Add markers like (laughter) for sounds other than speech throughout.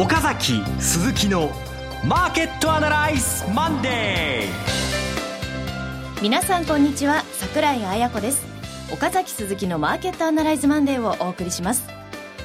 岡崎鈴木のマーケットアナライズマンデー皆さんこんにちは桜井彩子です。岡崎鈴木のマーケットアナライズマンデーをお送りします。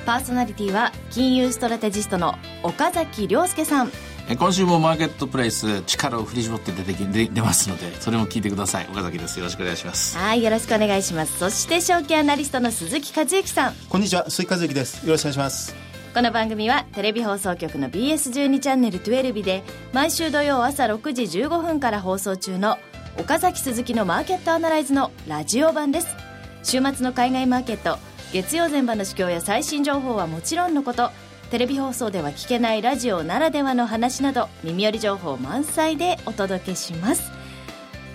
パーソナリティは金融ストラテジストの岡崎良介さん。今週もマーケットプレイス力を振り絞って出てき出出ますのでそれも聞いてください。岡崎です。よろしくお願いします。はいよろしくお願いします。そして証券アナリストの鈴木一之さん。こんにちは鈴木和之です。よろしくお願いしますこの番組はテレビ放送局の BS12 チャンネル12で毎週土曜朝6時15分から放送中の岡崎鈴木のマーケットアナライズのラジオ版です。週末の海外マーケット月曜前場の市況や最新情報はもちろんのことテレビ放送では聞けないラジオならではの話など耳寄り情報満載でお届けします。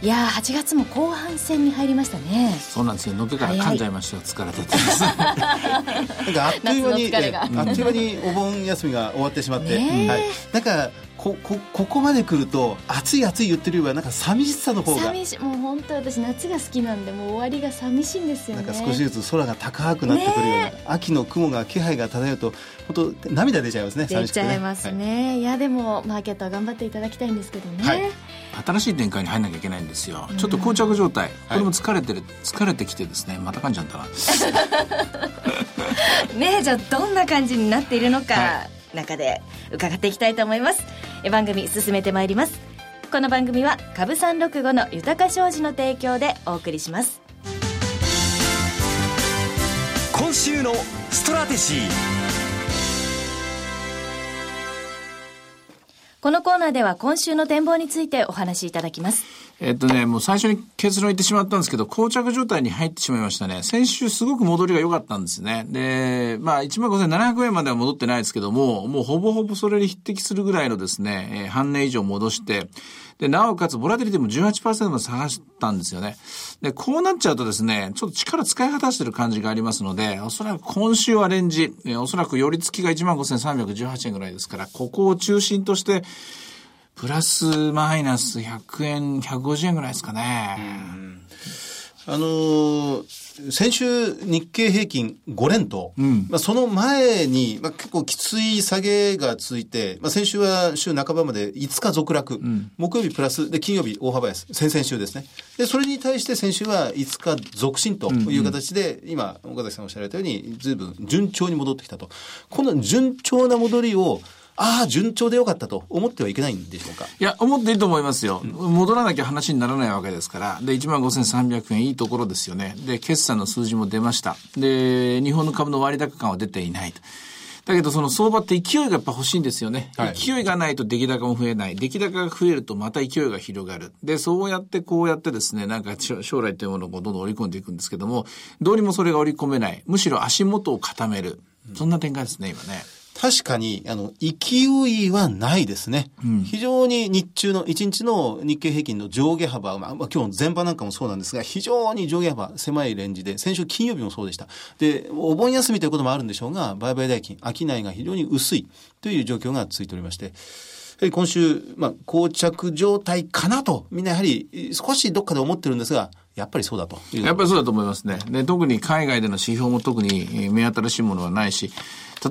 いやー8月も後半戦に入りましたね。そうなんですよ。のっけから噛んじゃいましたよ。疲れてて。(laughs) なんかあっという間にあっという間にお盆休みが終わってしまって、はい、なんかここここまで来ると暑い暑い言ってるよりはなんか寂しさの方が。寂しい。もう本当私夏が好きなんでもう終わりが寂しいんですよね。なんか少しずつ空が高くなってくるような、秋の雲が気配が漂うと本当涙出ちゃいますね出ちゃいますね、い、やでもマーケットは頑張っていただきたいんですけどね、はい新しい展開に入んなきゃいけないんですよ。ちょっと膠着状態。これも疲れてる、疲れてきてですねまた噛んじゃったな。(laughs) ねえじゃあどんな感じになっているのか、は中で伺っていきたいと思います。え番組進めてまいります。この番組は株三六五の豊か商事の提供でお送りします。今週のストラテジーこのコーナーでは今週の展望についてお話しいただきますえっとね、もう最初に結論言ってしまったんですけど、膠着状態に入ってしまいましたね。先週すごく戻りが良かったんですね。で、まあ、15,700円までは戻ってないですけども、もうほぼほぼそれに匹敵するぐらいのですね、えー半年以上戻して、で、なおかつ、ボラティリティも18%も下がったんですよね。で、こうなっちゃうとですね、ちょっと力使い果たしてる感じがありますので、おそらく今週はレンジ、おそらく寄り付きが15,318円ぐらいですから、ここを中心として、プラスマイナス100円、150円ぐらいですかね。あのー先週日経平均5連投、まあ、その前に、まあ、結構きつい下げが続いて、まあ、先週は週半ばまで5日続落、木曜日プラスで金曜日大幅安。先々週ですね。でそれに対して先週は5日続伸という形で、今岡崎さんおっしゃられたように随分順調に戻ってきたと。この順調な戻りをああ順調でよかったと思ってはいけないんでしょうか？いや、思っていいと思いますよ。戻らなきゃ話にならないわけですから。で、15,300円いいところですよね。で、決算の数字も出ました。で、日本の株の割高感は出ていないと。だけど、その相場って勢いがやっぱ欲しいんですよね。はい勢いがないと出来高も増えない。出来高が増えるとまた勢いが広がる。で、そうやってこうやってですね、なんか将将来というものをどんどん織り込んでいくんですけども、どうにもそれが織り込めない。むしろ足元を固める。そんな展開ですね、今ね。確かに、あの、勢いはないですね。非常に日中の、1日の日経平均の上下幅、まあ、まあ今日の前場なんかもそうなんですが、非常に上下幅、狭いレンジで、先週金曜日もそうでした。で、お盆休みということもあるんでしょうが、売買代金、商いが非常に薄いという状況が続いておりまして、やはり今週、まあ、膠着状態かなと、みんなやはり少しどっかで思ってるんですが、やっぱりそうだと。やっぱりそうだと思いますね。で、特に海外での指標も特に目新しいものはないし、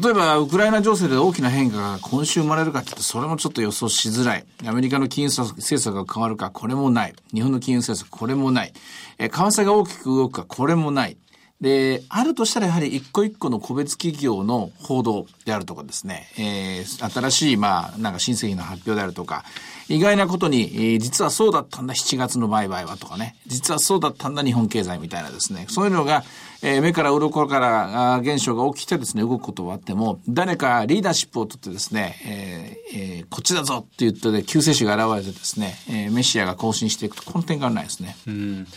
例えば、ウクライナ情勢で大きな変化が今週生まれるかって言って、それもちょっと予想しづらい。アメリカの金融政策が変わるか、これもない。日本の金融政策、これもない。え為替が大きく動くか、これもない。で、あるとしたらやはり一個一個の個別企業の報道であるとかですね、えー新しい、まあ、なんか新製品の発表であるとか、意外なことに、えー実はそうだったんだ、7月の売買はとかね、実はそうだったんだ、日本経済みたいなですね、そういうのが、えー目から鱗からあ現象が起きてですね、動くことはあっても、誰かリーダーシップを取ってですね、えーえーこっちだぞって言って、救世主が現れてですね、えーメシアが更新していくと、この点がないですね。うん。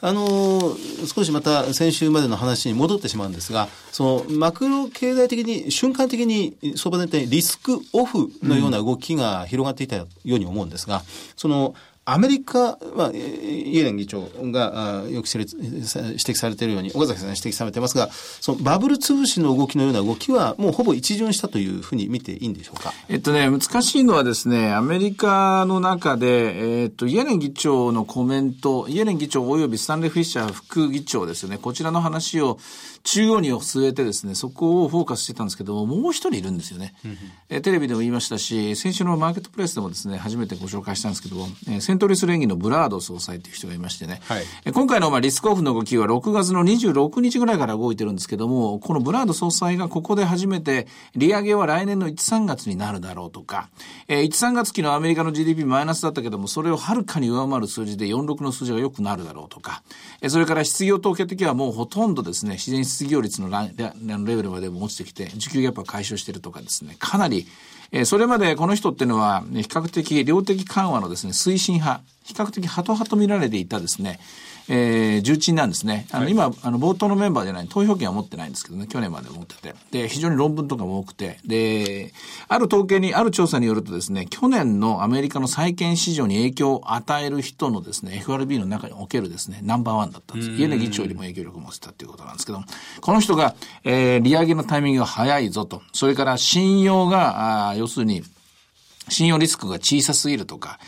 あの少しまた先週までの話に戻ってしまうんですが、そのマクロ経済的に瞬間的に相場全体リスクオフのような動きが広がっていたように思うんですが、そのアメリカは、イエレン議長がよく指摘されているように、岡崎さんが指摘されてますが、そのバブル潰しの動きのような動きは、もうほぼ一巡したというふうに見ていいんでしょうか？えっとね、難しいのはですね、アメリカの中で、えっと、イエレン議長のコメント、イエレン議長及びスタンレ・フィッシャー副議長ですよね、こちらの話を中央に据えてですね、そこをフォーカスしてたんですけども、もう一人いるんですよね。えテレビでも言いましたし、先週のマーケットプレイスでもですね、初めてご紹介したんですけども、えセントリス連議のブラード総裁という人がいましてね、はい、え今回のまあリスクオフの動きは6月の26日ぐらいから動いてるんですけども、このブラード総裁がここで初めて、利上げは来年の1、3月になるだろうとか、えー、1、3月期のアメリカの GDP マイナスだったけども、それをはるかに上回る数字で46の数字が良くなるだろうとか、えー、それから失業統計的はもうほとんどですね、自然失業率のレベルまでも落ちてきて、需給ギャップは解消してるとかですね、かなり、えー、それまでこの人っていうのは、比較的量的緩和のですね、推進派、比較的ハト派と見られていたですね、えー、重鎮なんですね。あの、はい、今、あの、冒頭のメンバーじゃない、投票権は持ってないんですけどね、去年まで持ってて。で、非常に論文とかも多くて、で、ある統計に、ある調査によるとですね、去年のアメリカの債券市場に影響を与える人のですね、FRB の中におけるですね、ナンバーワンだったんです。イエネ議長よりも影響力を持ってたっていうことなんですけども、この人が、えー、利上げのタイミングが早いぞと、それから信用が、あ要するに、信用リスクが小さすぎるとか、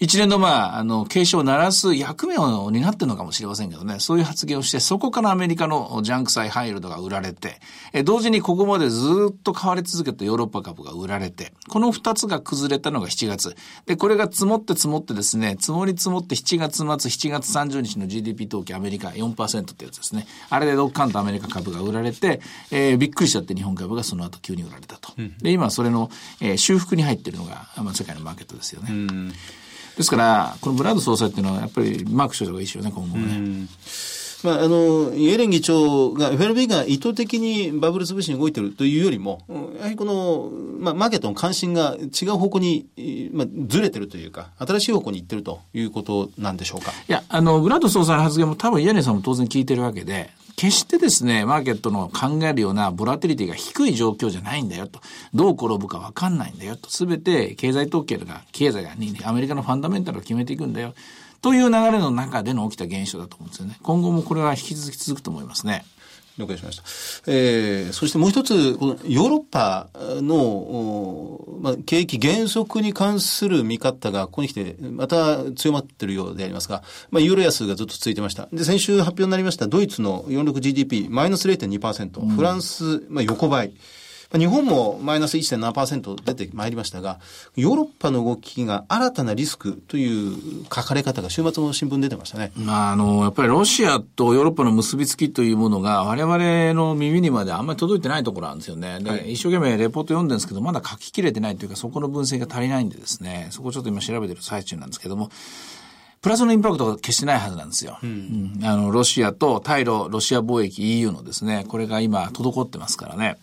一連のまあ、あの、警鐘を鳴らす役目を担ってるのかもしれませんけどね、そういう発言をして、そこからアメリカのジャンク債ハイルドが売られて、え同時にここまでずっと買われ続けたヨーロッパ株が売られて、この二つが崩れたのが7月。で、これが積もって積もってですね、積もり積もって7月末、7月30日の GDP 統計アメリカ4%ってやつですね。あれでドッカンとアメリカ株が売られて、えー、びっくりしちゃって日本株がその後急に売られたと。で、今それの、えー、修復に入ってるのが、まあ、世界のマーケットですよね。ですから、このブラッド総裁っていうのは、やっぱりマークしておいた方がいいですよね、今後ね。まあ、あの、イエレン議長が、FRB が意図的にバブル潰しに動いてるというよりも、やはりこの、まあ、マーケットの関心が違う方向に、まあ、ずれてるというか、新しい方向に行ってるということなんでしょうか？いや、あの、ブラッド総裁の発言も多分イエレンさんも当然聞いてるわけで、決してですね、マーケットの考えるようなボラテリティが低い状況じゃないんだよと。どう転ぶかわかんないんだよと。すべて経済統計が、経済が、アメリカのファンダメンタルを決めていくんだよ。という流れの中での起きた現象だと思うんですよね。今後もこれは引き続き続くと思いますね。了解しました。えー、そしてもう一つ、このヨーロッパの、まあ、景気減速に関する見方がここに来てまた強まっているようでありますが、まあ、ユーロ安がずっと続いてました。で、先週発表になりましたドイツの 46GDP マイナス0.2%、フランス、まあ、横ばい。日本もマイナス1.7%出てまいりましたが、ヨーロッパの動きが新たなリスクという書かれ方が週末の新聞出てましたね。まあ、あの、やっぱりロシアとヨーロッパの結びつきというものが我々の耳にまであんまり届いてないところなんですよね。で、はい、一生懸命レポート読んでるんですけど、まだ書ききれてないというか、そこの分析が足りないんでですね、そこをちょっと今調べてる最中なんですけども、プラスのインパクトが決してないはずなんですよ。うん、うん、あの、ロシアと対ロ、ロシア貿易 EU のですね、これが今滞ってますからね。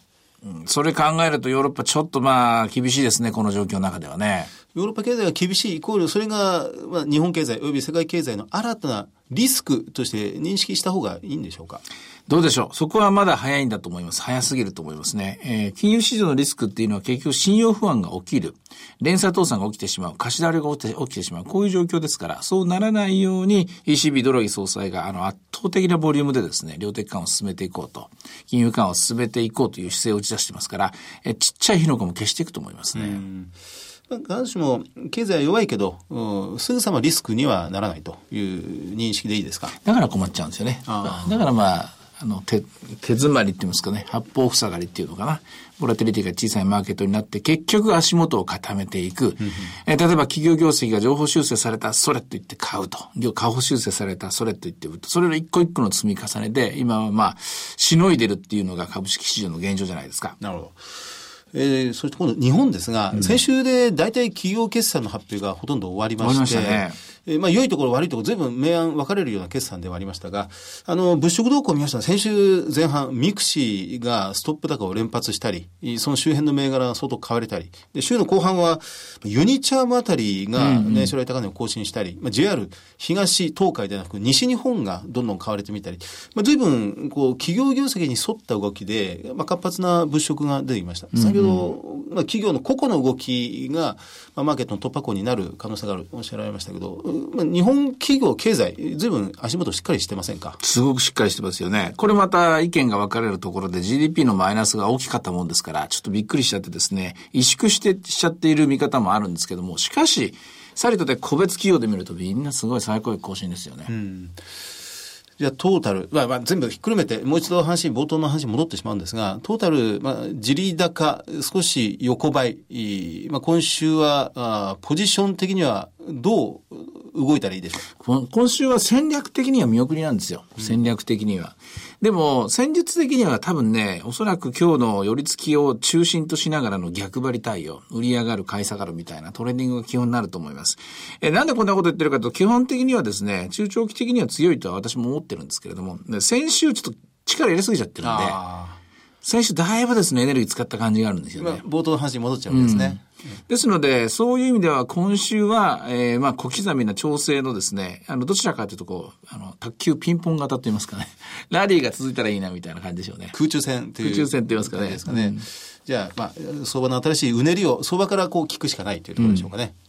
それ考えるとヨーロッパちょっとまあ厳しいですね、この状況の中ではね。ヨーロッパ経済が厳しいイコール、それが、まあ、日本経済及び世界経済の新たなリスクとして認識した方がいいんでしょうか？どうでしょう？そこはまだ早いんだと思います。早すぎると思いますね。えー、金融市場のリスクっていうのは結局信用不安が起きる。連鎖倒産が起きてしまう。貸し倒れが起きてしまう。こういう状況ですから、そうならないように ECB ドラギ総裁があの圧倒的なボリュームでですね、量的緩和を進めていこうと。金融緩和を進めていこうという姿勢を打ち出してますから、えー、ちっちゃい火の粉も消していくと思いますね。必ずしも経済は弱いけど、うん、すぐさまリスクにはならないという認識でいいですか？だから困っちゃうんですよね。だからまあ、あの、手、手詰まりって言いますかね、八方塞がりっていうのかな。ボラテリティが小さいマーケットになって、結局足元を固めていく。え例えば企業業績が情報修正された、それと言って買うと。下方修正された、それと言って売ると。それの一個一個の積み重ねで、今はまあ、しのいでるっていうのが株式市場の現状じゃないですか。なるほど。えー、そして今度日本ですが、うん、先週で大体企業決算の発表がほとんど終わりまして、ね、えー、まあ良いところ悪いところ随分明暗分かれるような決算ではありましたが、あの、物色動向を見ました。先週前半、ミクシーがストップ高を連発したり、その周辺の銘柄が相当買われたり、で、週の後半はユニチャームあたりが年初来高値を更新したり、まあ、JR 東東海ではなく西日本がどんどん買われてみたり、まあ、随分こう企業業績に沿った動きで、まあ、活発な物色が出てきました。先ほどまあ、企業の個々の動きが、まあ、マーケットの突破口になる可能性があるおっしゃられましたけど、まあ、日本企業経済、ずいぶん足元しっかりしてませんか？すごくしっかりしてますよね。これまた意見が分かれるところで GDP のマイナスが大きかったもんですから、ちょっとびっくりしちゃってですね、萎縮してしちゃっている見方もあるんですけども、しかし、さりとで個別企業で見るとみんなすごい最高益更新ですよね。うんじゃあトータル、まあ、まあ全部ひっくるめて、もう一度話、冒頭の話に戻ってしまうんですが、トータル、まあ、自利高、少し横ばい、まあ、今週はあ、ポジション的にはどう動いたらいいでしょう？今週は戦略的には見送りなんですよ。戦略的には。でも、戦術的には多分ね、おそらく今日の寄り付きを中心としながらの逆張り対応、売り上がる、買い下がるみたいなトレーニングが基本になると思います。え、なんでこんなこと言ってるかと、基本的にはですね、中長期的には強いとは私も思ってるんですけれども、先週ちょっと力入れすぎちゃってるんで、先週だいぶですね、エネルギー使った感じがあるんですよね。冒頭の話に戻っちゃうんですね。うんですので、そういう意味では今週は、えー、まあ小刻みな調整のですね、あの、どちらかというとこう、あの、卓球ピンポン型と言いますかね、(laughs) ラリーが続いたらいいなみたいな感じでしょうね。空中戦という。空中戦って言いますかね。ですかね。うん、じゃあ、まあ、相場の新しいうねりを相場からこう聞くしかないというところでしょうかね。うん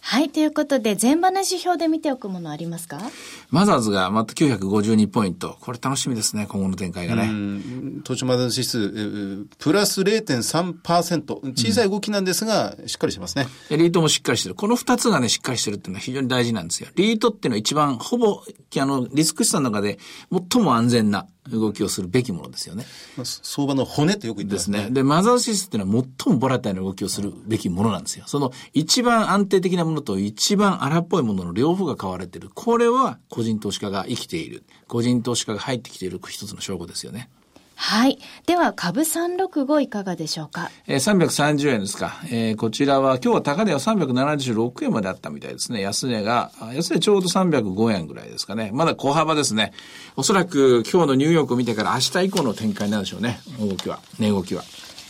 はい。ということで、全場の指標で見ておくものありますか？マザーズがまた952ポイント。これ楽しみですね、今後の展開がね。東証マザーズ指数、プラス0.3%。小さい動きなんですが、しっかりしてますね。リートもしっかりしてる。この2つがね、しっかりしてるっていうのは非常に大事なんですよ。リートっていうのは一番、ほぼ、あの、リスク資産の中で最も安全な。動きをするべきものですよね。相場の骨ってよく言ってますね。ですね。で、マザーシスっていうのは最もボラタイな動きをするべきものなんですよ。その一番安定的なものと一番荒っぽいものの両方が買われてる。これは個人投資家が生きている。個人投資家が入ってきている一つの証拠ですよね。はい。では、株365いかがでしょうか？えー、330円ですか。えー、こちらは、今日は高値は376円まであったみたいですね。安値が、安値ちょうど305円ぐらいですかね。まだ小幅ですね。おそらく今日のニューヨークを見てから明日以降の展開なんでしょうね。動きは。値動きは。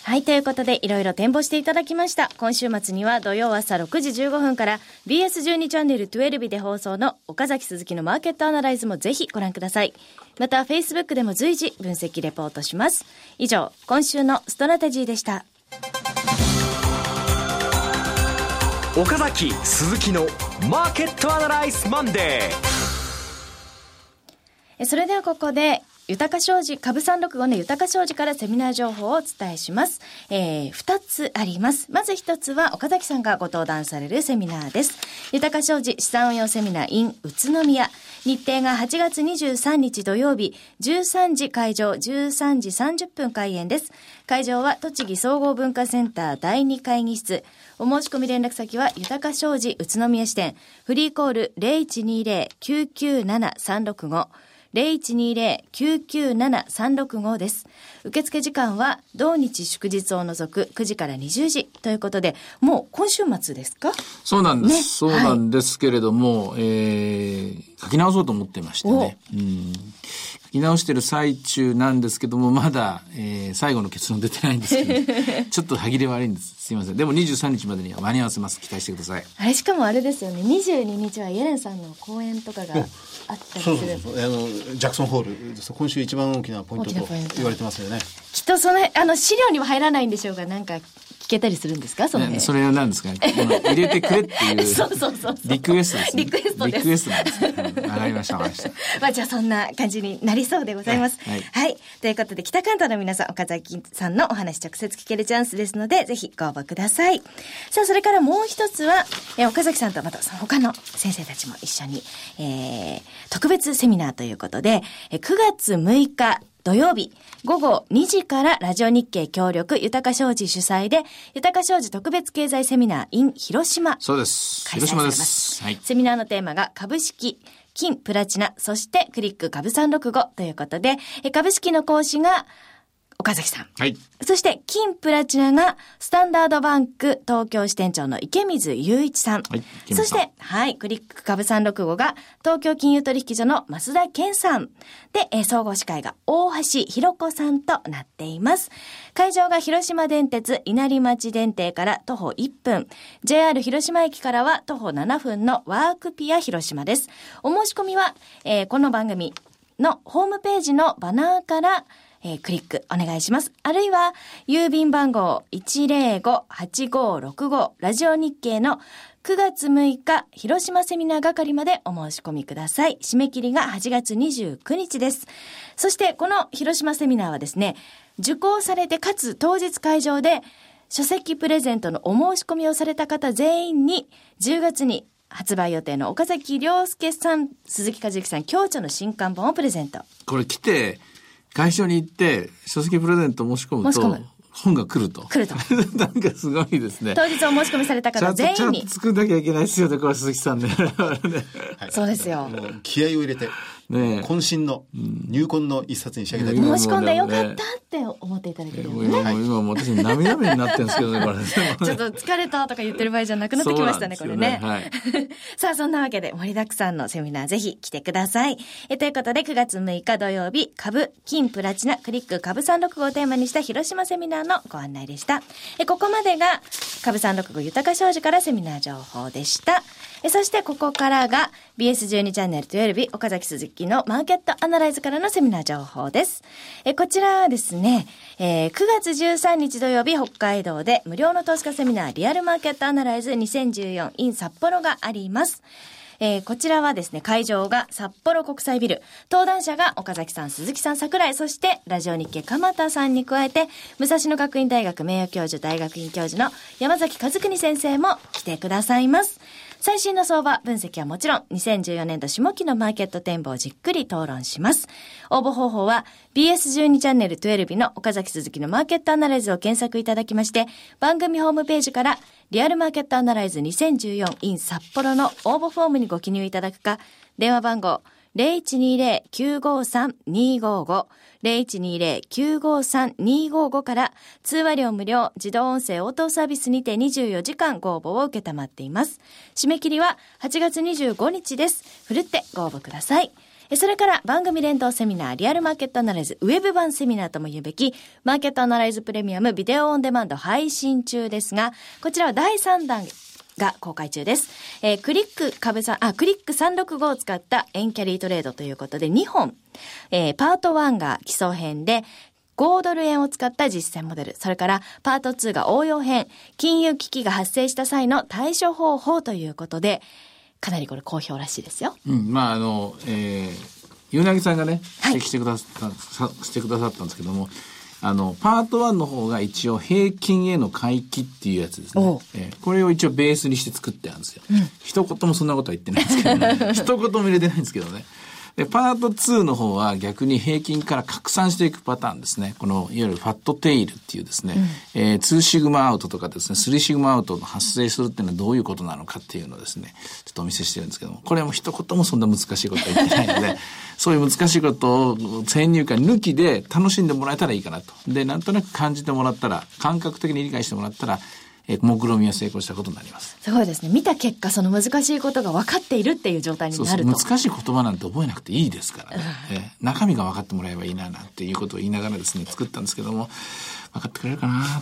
はい、ということで、いろいろ展望していただきました。今週末には土曜朝6時15分から BS12 チャンネル12で放送の岡崎鈴木のマーケットアナライズもぜひご覧ください。また、Facebook でも随時分析レポートします。以上、今週のストラテジーでした。岡崎鈴木のマーケットアナライズマンデー。それではここで豊か商事、株365の豊か商事からセミナー情報をお伝えします。えー、二つあります。まず一つは岡崎さんがご登壇されるセミナーです。豊か商事資産運用セミナー in 宇都宮。日程が8月23日土曜日、13時会場、13時30分開演です。会場は栃木総合文化センター第2会議室。お申し込み連絡先は豊か商事宇都宮支店。フリーコール0120-997-365。0120-997-365です。受付時間は同日祝日を除く9時から20時ということで、もう今週末ですか？そうなんです。ね、そうなんですけれども、はい、えー、書き直そうと思ってましてね。うん書き直してる最中なんですけども、まだ、えー、最後の結論出てないんですけど、(laughs) ちょっと歯切れ悪いんです。すいません。でも23日までには間に合わせます。期待してください。あれ、しかもあれですよね。22日はイエレンさんの講演とかがあったりする。そうそうそうあの、ジャクソンホール、今週一番大きなポイントと言われてますよね。きっとその、あの、資料には入らないんでしょうが、なんか、聞けたりするんですか？その、ね、それは何ですか？(laughs) 入れてくれっていう。そうそうそうリクエストです、ね、リクエストです。リクエストなんです、ね。わかりました、わかりました。(laughs) まあじゃあそんな感じになりそうでございます。はい。はい、ということで、北関東の皆さん、岡崎さんのお話直接聞けるチャンスですので、ぜひご応募ください。さあ、それからもう一つは、え岡崎さんとまたその他の先生たちも一緒に、えー、特別セミナーということで、え9月6日、土曜日午後2時からラジオ日経協力豊か商事主催で豊か商事特別経済セミナー in 広島。そうです。広島です。はい、セミナーのテーマが株式金プラチナそしてクリック株365ということで株式の講師が岡崎さん。はい。そして、金プラチナが、スタンダードバンク東京支店長の池水雄一さん。はい。そして、はい、クリック株365が、東京金融取引所の増田健さん。で、えー、総合司会が大橋弘子さんとなっています。会場が広島電鉄稲荷町電停から徒歩1分。JR 広島駅からは徒歩7分のワークピア広島です。お申し込みは、えー、この番組のホームページのバナーから、えー、クリックお願いします。あるいは、郵便番号105-8565ラジオ日経の9月6日、広島セミナー係までお申し込みください。締め切りが8月29日です。そして、この広島セミナーはですね、受講されてかつ当日会場で書籍プレゼントのお申し込みをされた方全員に10月に発売予定の岡崎良介さん、鈴木和之さん、共著の新刊本をプレゼント。これ来て、会社に行って、書籍プレゼント申し込むと申し込む、本が来ると。来ると (laughs) なんかすごいですね。当日お申し込みされた方全員に。作んなきゃいけないですよね、これ鈴木さんね。(laughs) そうですよ。もう気合を入れて、ねえ渾身の入魂の一冊に仕上げたいと思います。申し込んでよかったって思っていただけるよもうなね。う今、今もう私涙目になってるんですけどね、これ。ちょっと疲れたとか言ってる場合じゃなくなってきましたね、これね。そうなんですよね (laughs) さあ、そんなわけで盛りだくさんのセミナーぜひ来てください。えということで、9月6日土曜日、株、金、プラチナ、クリック、株365をテーマにした広島セミナーのご案内でした。えここまでが、株365豊か商事からセミナー情報でした。そしてここからが BS12 チャンネル12日岡崎鈴木のマーケットアナライズからのセミナー情報です。えこちらはですね、えー9月13日土曜日北海道で無料の投資家セミナーリアルマーケットアナライズ 2014in 札幌があります。えーこちらはですね、会場が札幌国際ビル。登壇者が岡崎さん、鈴木さん、桜井、そしてラジオ日経鎌田さんに加えて、武蔵野学院大学名誉教授、大学院教授の山崎和邦先生も来てくださいます。最新の相場分析はもちろん、2014年度下期のマーケット展望をじっくり討論します。応募方法は、BS12 チャンネル12日の岡崎鈴木のマーケットアナライズを検索いただきまして、番組ホームページから、リアルマーケットアナライズ 2014in 札幌の応募フォームにご記入いただくか、電話番号0120-953-255 0120-953-255から通話料無料自動音声応答サービスにて24時間ご応募を受けたまっています。締め切りは8月25日です。ふるってご応募ください。それから番組連動セミナーリアルマーケットアナライズウェブ版セミナーとも言うべきマーケットアナライズプレミアムビデオオンデマンド配信中ですが、こちらは第3弾が公開中です。えークリック株さん、あ、クリック365を使ったエンキャリートレードということで2本、えーパート1が基礎編で、5ドル円を使った実践モデル。それから、パート2が応用編。金融危機が発生した際の対処方法ということで、かなりこれ好評らしいですよ。うん、まああの、えー、ゆうなぎさんがね、はい指摘してくださった、さしてくださったんですけども、あの、パート1の方が一応平均への回帰っていうやつですね。えーこれを一応ベースにして作ってあるんですよ。一言もそんなことは言ってないんですけどね。(laughs) 一言も入れてないんですけどね。で、パート2の方は逆に平均から拡散していくパターンですね。この、いわゆるファットテイルっていうですね、えー、2シグマアウトとかですね、3シグマアウトが発生するっていうのはどういうことなのかっていうのをですね、ちょっとお見せしてるんですけども、これも一言もそんな難しいことは言ってないので、(laughs) そういう難しいことを先入観抜きで楽しんでもらえたらいいかなと。で、なんとなく感じてもらったら、感覚的に理解してもらったら、えー、目論見みは成功したことになります。すごいですね。見た結果、その難しいことが分かっているっていう状態にそうそうなると。難しい言葉なんて覚えなくていいですからね、えー中身が分かってもらえばいいななんていうことを言いながらですね作ったんですけども分かってくれるかなっ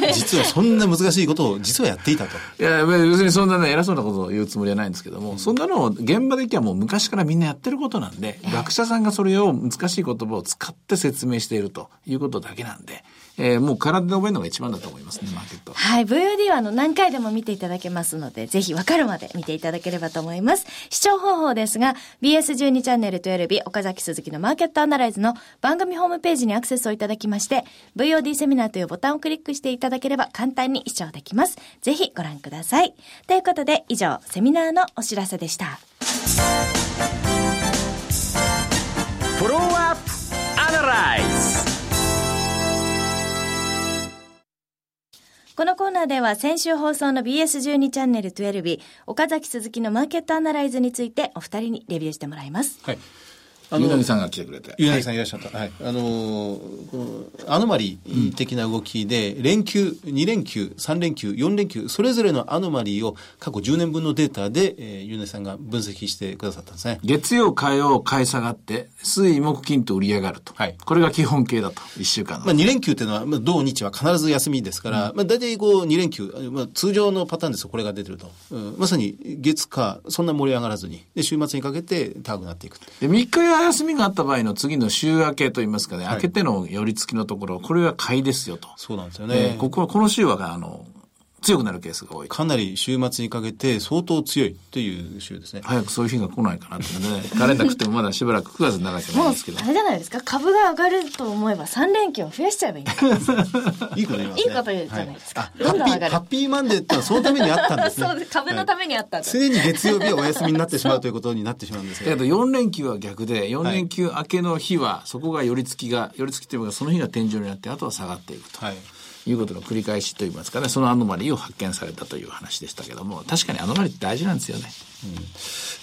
て (laughs) 実はそんな難しいことを実はやっていたと。いや別にそんなね偉そうなことを言うつもりはないんですけども、そんなのを現場できはもう昔からみんなやってることなんで、学者さんがそれを難しい言葉を使って説明しているということだけなんで、えーもう体で覚えるのが一番だと思いますねマーケットは。はい。VOD はあの何回でも見ていただけますので、ぜひ分かるまで見ていただければと思います。視聴方法ですが、BS12 チャンネル12日、岡崎鈴木のマーケットアナライズの番組ホームページにアクセスをいただきまして、VOD セミナーというボタンをクリックしていただければ簡単に視聴できます。ぜひご覧ください。ということで、以上、セミナーのお知らせでした。フォローアップアナライズこのコーナーでは先週放送の BS12 チャンネル12日、岡崎鈴木のマーケットアナライズについてお二人にレビューしてもらいます。はい。ゆうなぎさんが来てくれて。ゆうなぎさんいらっしゃった。はい。あのアノマリー的な動きで、連休、2連休、3連休、4連休、それぞれのアノマリーを過去10年分のデータで、えー、ゆうなぎさんが分析してくださったんですね。月曜、火曜、買い下がって、水、木、金と売り上がると。はいこれが基本形だと。一週間の。まあ、2連休っていうのは、まあ、土日は必ず休みですから、まあ、大体こう2連休、まあ、通常のパターンですよ、これが出てると。うんまさに月火、そんな盛り上がらずに、で、週末にかけて高くなっていくと。で、3日休みがあった場合の次の週明けといいますかね、明けての寄り付きのところ、これは買いですよと。そうなんですよえね。ーここは、この週は、あの、強くなるケースが多い。かなり週末にかけて相当強いという週ですね。早くそういう日が来ないかなってね。カレンダー食ってもまだしばらく9月にならなきゃないですけどあ。れじゃないですか株が上がると思えば3連休を増やしちゃえばいい (laughs) いいこと言いますね。いいこと言うじゃないですかはあハッピー、どんどん上がるハッピーマンデーってのはそのためにあったんですね。(laughs) そうです株のためにあったんだ、常に月曜日はお休みになってしまうということになってしまうんですけど。だけど4連休は逆で、4連休明けの日は、そこが寄り付きが、寄り付きというか、その日が天井になって、あとは下がっていくと。はい。いうことの繰り返しといいますかね、そのアノマリーを発見されたという話でしたけども、確かにアノマリーって大事なんですよね。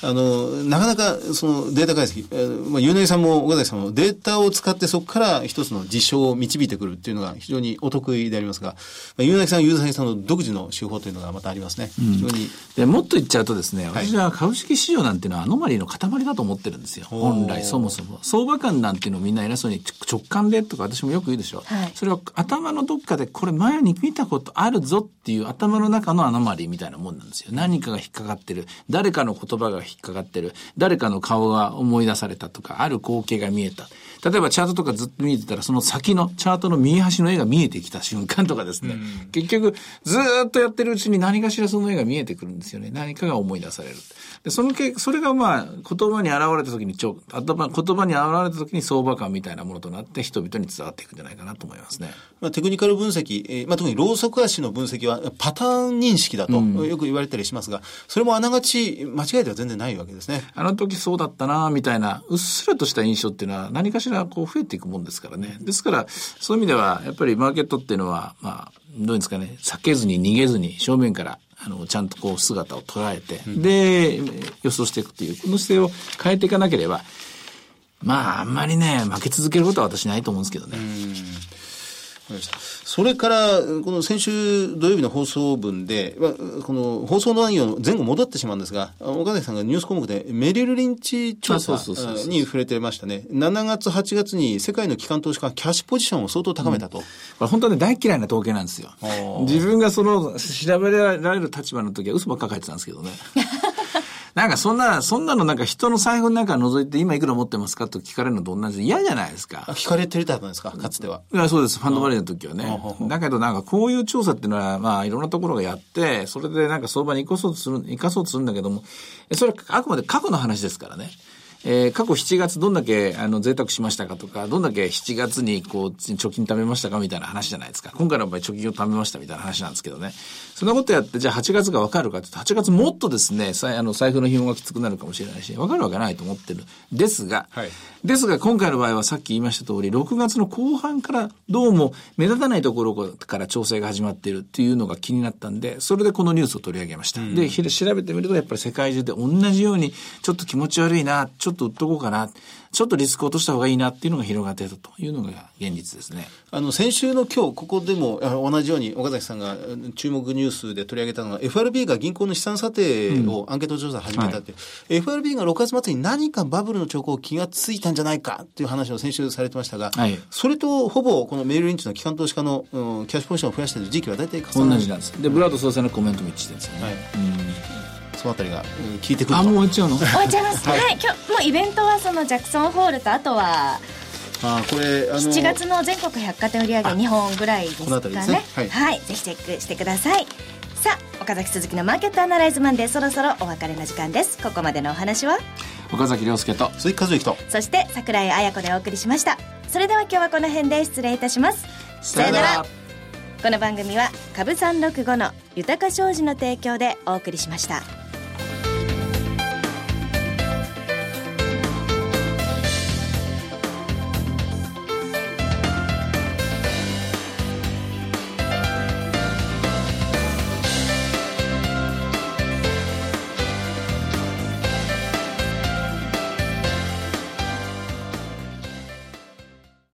あの、なかなかそのデータ解析、えーまあ、ゆうねさんも岡崎さんもデータを使ってそこから一つの事象を導いてくるっていうのが非常にお得意でありますが、まあ、ゆうねさん、ゆうさんさんの独自の手法というのがまたありますね。非常に。でもっと言っちゃうとですね、私は株式市場なんていうのはアノマリーの塊だと思ってるんですよ。本来、そもそも。相場感なんていうのをみんな偉そうに直感でとか私もよく言うでしょ。はいそれは頭のどっかでこれ前に見たことあるぞっていう頭の中のアノマリーみたいなもんなんですよ。何かが引っかかってる。誰誰かの言葉が引っかかってる。誰かの顔が思い出されたとか、ある光景が見えた。例えばチャートとかずっと見えてたら、その先のチャートの右端の絵が見えてきた瞬間とかですね。結局、ずーっとやってるうちに何かしらその絵が見えてくるんですよね。何かが思い出される。で、そのけ、それがまあ、言葉に現れた時にちょ、頭、言葉に現れた時に相場感みたいなものとなって人々に伝わっていくんじゃないかなと思いますね。まあ、テクニカル分析、えーまあ、特にローソク足の分析はパターン認識だとよく言われたりしますが、それもあながち間違いでは全然ないわけですね。あの時そうだったな、みたいな、うっすらとした印象っていうのは何かしらこう増えていくもんですからね。ですから、そういう意味では、やっぱりマーケットっていうのは、まあ、どういうんですかね、避けずに逃げずに正面から、あの、ちゃんとこう姿を捉えて、で、予想していくっていう、この姿勢を変えていかなければ、まあ、あんまりね、負け続けることは私ないと思うんですけどね。それから、この先週土曜日の放送分で、まあこの放送の内容の前後戻ってしまうんですが、岡崎さんがニュース項目でメリル・リンチ調査に触れてましたね。7月、8月に世界の機関投資家がキャッシュポジションを相当高めたと。これ本当はね、大嫌いな統計なんですよー。自分がその、調べられる立場の時は嘘ばっか書いてたんですけどね。なんかそんな、そんなのなんか人の財布の中覗いて今いくら持ってますかと聞かれるのと同じで嫌じゃないですかあ。聞かれてたんですか、かつては。いや、そうです。ファンドマネーの時はねだけどなんかこういう調査っていうのは、まあいろんなところがやって、それでなんか相場に生かそうとする、生かそうとするんだけども、えそれはあくまで過去の話ですからね。えー過去7月どんだけあの贅沢しましたかとか、どんだけ7月にこう貯金貯めましたかみたいな話じゃないですか。今回の場合貯金を貯めましたみたいな話なんですけどね。そんなことやって、じゃあ8月がわかるかって言うと、8月もっとですね、さあの財布の紐がきつくなるかもしれないし、わかるわけないと思ってる。ですが、はいですが今回の場合はさっき言いました通り、6月の後半からどうも目立たないところから調整が始まっているっていうのが気になったんで、それでこのニュースを取り上げました。で、ひ調べてみるとやっぱり世界中で同じように、ちょっと気持ち悪いな、ちょっと売っとこうかな、ちょっとリスクを落とした方がいいなっていうのが広がっていたというのが現実ですね。あの、先週の今日、ここでもあ同じように岡崎さんがうん注目ニュースで取り上げたのが、FRB が銀行の資産査定をアンケート調査を始めたって、FRB が6月末に何かバブルの兆候気がついたんじゃないかっていう話を先週されてましたが、はい。それとほぼこのメールリンチの機関投資家の、うんキャッシュポジションを増やしている時期は大体重なる。同じなんです。で、ブラード総裁のコメントも一致ですよね。はいそのあたりが、うん効いてくるあ、ともう終わっちゃうの？(laughs) 終わっちゃいます。はい、今日もうイベントはそのジャクソンホールとあとはあこれあの7月の全国百貨店売上2本ぐらいですかこの辺りですね。ねはい。はい、ぜひチェックしてください。さあ岡崎鈴木のマーケットアナライズマンデーそろそろお別れの時間です。ここまでのお話は？岡崎亮介と。鈴木和之と。そして桜井彩子でお送りしました。それでは今日はこの辺で失礼いたします。さよなら。この番組は株三六五の豊か商事の提供でお送りしました